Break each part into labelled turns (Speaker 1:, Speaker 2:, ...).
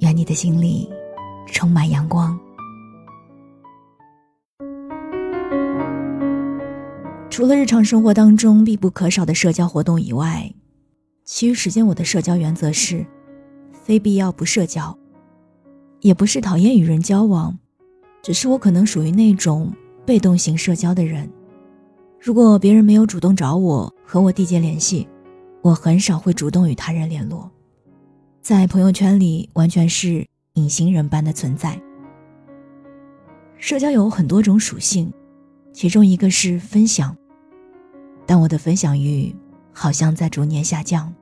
Speaker 1: 愿你的心里充满阳光。除了日常生活当中必不可少的社交活动以外，其余时间我的社交原则是：非必要不社交。也不是讨厌与人交往，只是我可能属于那种被动型社交的人。如果别人没有主动找我和我缔结联系，我很少会主动与他人联络。在朋友圈里，完全是隐形人般的存在。社交有很多种属性，其中一个是分享，但我的分享欲好像在逐年下降。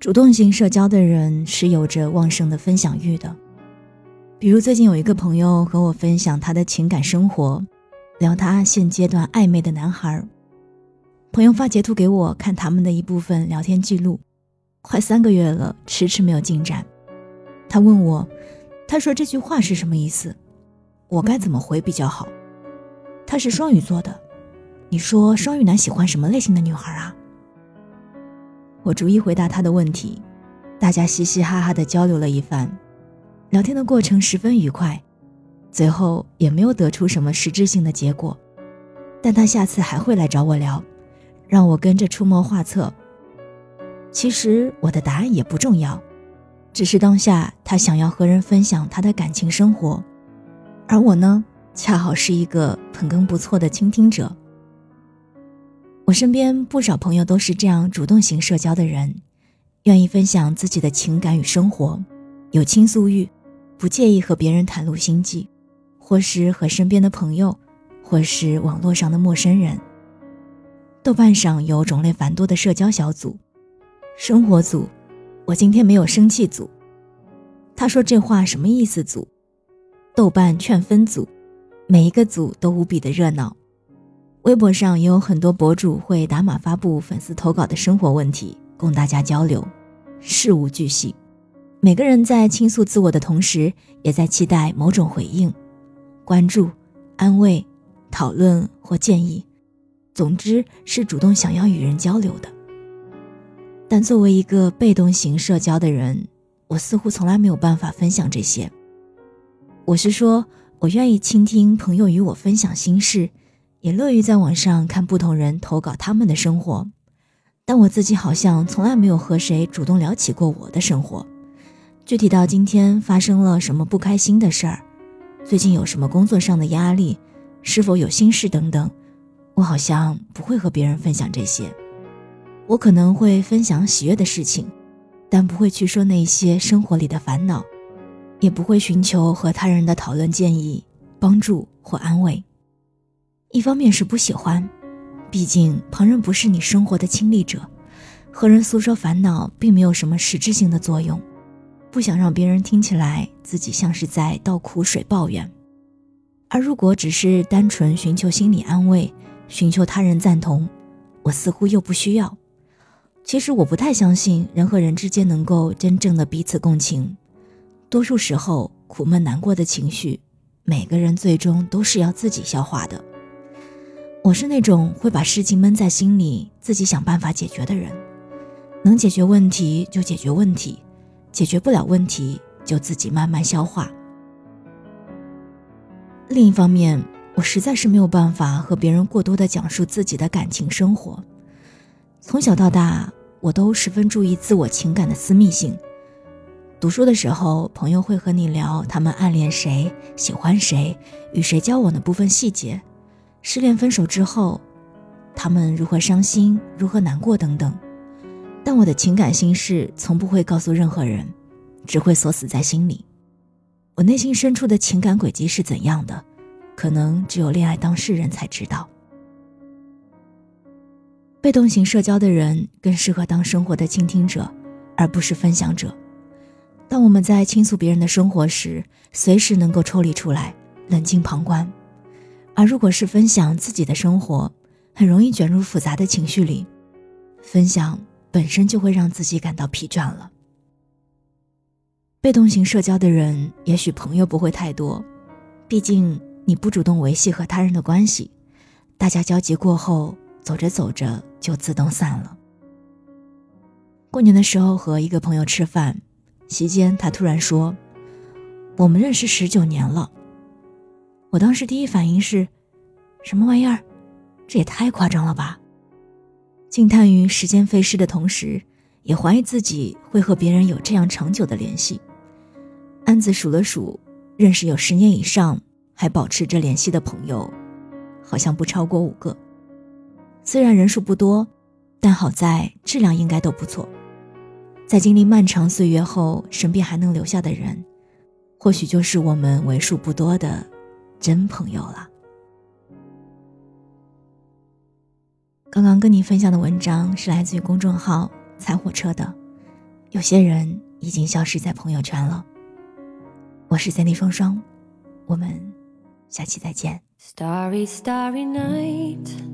Speaker 1: 主动型社交的人是有着旺盛的分享欲的，比如最近有一个朋友和我分享他的情感生活，聊他现阶段暧昧的男孩。朋友发截图给我看他们的一部分聊天记录。快三个月了，迟迟没有进展。他问我，他说这句话是什么意思？我该怎么回比较好？他是双鱼座的，你说双鱼男喜欢什么类型的女孩啊？我逐一回答他的问题，大家嘻嘻哈哈的交流了一番，聊天的过程十分愉快，最后也没有得出什么实质性的结果。但他下次还会来找我聊，让我跟着出谋划策。其实我的答案也不重要，只是当下他想要和人分享他的感情生活，而我呢，恰好是一个捧哏不错的倾听者。我身边不少朋友都是这样主动型社交的人，愿意分享自己的情感与生活，有倾诉欲，不介意和别人袒露心迹，或是和身边的朋友，或是网络上的陌生人。豆瓣上有种类繁多的社交小组。生活组，我今天没有生气组。他说这话什么意思？组，豆瓣劝分组，每一个组都无比的热闹。微博上也有很多博主会打码发布粉丝投稿的生活问题，供大家交流，事无巨细。每个人在倾诉自我的同时，也在期待某种回应、关注、安慰、讨论或建议。总之是主动想要与人交流的。但作为一个被动型社交的人，我似乎从来没有办法分享这些。我是说，我愿意倾听朋友与我分享心事，也乐于在网上看不同人投稿他们的生活，但我自己好像从来没有和谁主动聊起过我的生活。具体到今天发生了什么不开心的事儿，最近有什么工作上的压力，是否有心事等等，我好像不会和别人分享这些。我可能会分享喜悦的事情，但不会去说那些生活里的烦恼，也不会寻求和他人的讨论、建议、帮助或安慰。一方面是不喜欢，毕竟旁人不是你生活的亲历者，和人诉说烦恼并没有什么实质性的作用，不想让别人听起来自己像是在倒苦水抱怨。而如果只是单纯寻求心理安慰，寻求他人赞同，我似乎又不需要。其实我不太相信人和人之间能够真正的彼此共情，多数时候苦闷难过的情绪，每个人最终都是要自己消化的。我是那种会把事情闷在心里，自己想办法解决的人，能解决问题就解决问题，解决不了问题就自己慢慢消化。另一方面，我实在是没有办法和别人过多的讲述自己的感情生活。从小到大，我都十分注意自我情感的私密性。读书的时候，朋友会和你聊他们暗恋谁、喜欢谁、与谁交往的部分细节；失恋分手之后，他们如何伤心、如何难过等等。但我的情感心事从不会告诉任何人，只会锁死在心里。我内心深处的情感轨迹是怎样的，可能只有恋爱当事人才知道。被动型社交的人更适合当生活的倾听者，而不是分享者。
Speaker 2: 当我们在倾诉别人的生活时，随时能够抽离出来，冷静旁观；而如果是分享自己的生活，很容易卷入复杂的情绪里，分享本身就会让自己感到疲倦了。被动型社交的人，也许朋友不会太多，毕竟你不主动维系和他人的关系，大家交集过后，走着走着就自动散了。过年的时候和一个朋友吃饭，席间他突然说：“我们认识十九年了。”我当时第一反应是：“什么玩意儿？这也太夸张了吧！”惊叹于时间飞逝的同时，也怀疑自己会和别人有这样长久的联系。暗自数了数，认识有十年以上还保持着联系的朋友，好像不超过五个。虽然人数不多，但好在质量应该都不错。在经历漫长岁月后，身边还能留下的人，或许就是我们为数不多的真朋友了。刚刚跟你分享的文章是来自于公众号“踩火车”的，有些人已经消失在朋友圈了。我是三 D 双双，我们下期再见。Starry, starry night.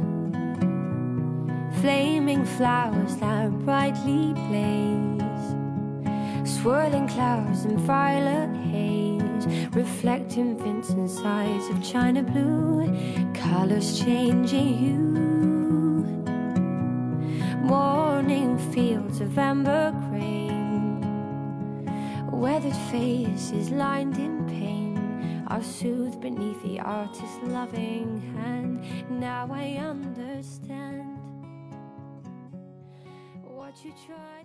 Speaker 2: Flaming flowers that brightly blaze. Swirling clouds and violet haze. Reflecting Vincent's eyes of china blue. Colors changing hue. Morning fields of amber grain weathered faces lined in pain are soothed beneath the artist's loving hand. Now I understand try